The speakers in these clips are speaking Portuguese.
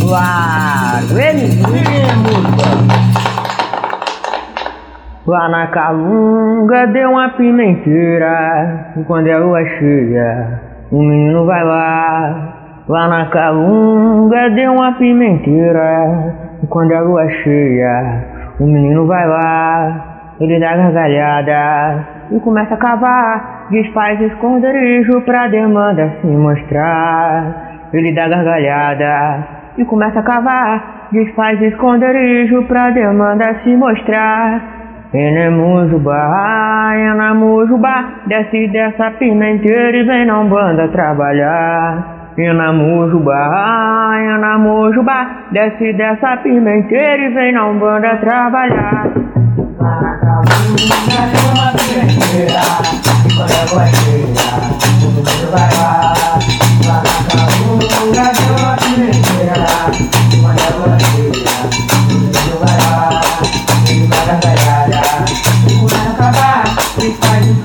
Claro, ele Lá na calunga deu uma pimenteira E quando é lua cheia O menino vai lá. Lá na calunga deu uma pimenteira E quando é lua cheia O menino vai lá. Ele dá gargalhada E começa a cavar Desfaz esconderijo pra demanda se mostrar Ele dá gargalhada E começa a cavar Desfaz esconderijo pra demanda se mostrar Enemujubá, Enamujubá, desce dessa pimenteira e vem na Umbanda trabalhar. Enamujubá, Enamujubá, desce dessa pimenteira e vem na Umbanda trabalhar. Lá na calunga tem uma e quando é boa cheia, todo mundo vai. Lá e quando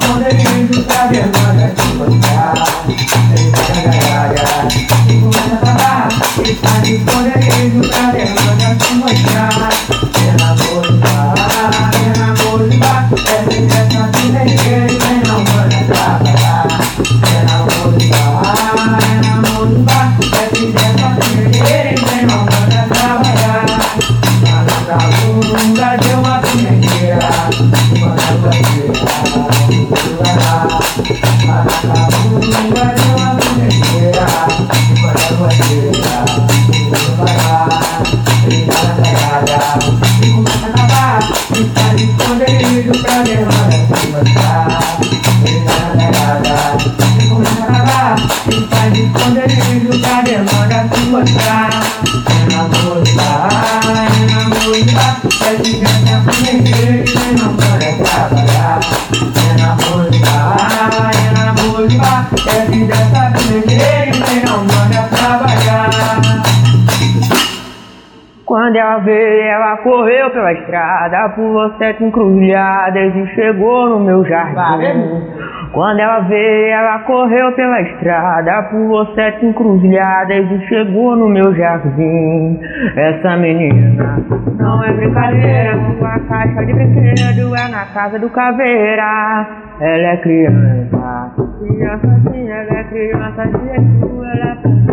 e começa a acabar, e faz esconderijo pra. Ele dá na pegada, e começa e pra demanda se mostrar. Enamorada, enamorada, é gigante a pimenteira e não pode trabalhar. Enamorada, enamorada, é gigante a pimenteira e não trabalhar. Quando ela veio, ela correu pela estrada, pulou sete encruzilhadas e chegou no meu jardim. Quando ela veio, ela correu pela estrada, pulou sete encruzilhadas e chegou no meu jardim. Essa menina não é brincadeira, sua caixa de brinquedo é na casa do caveira. Ela é criança, criança sim, ela é criança Jesus, ela é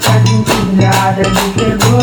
sete encruzilhadas e chegou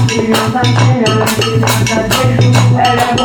veio, ela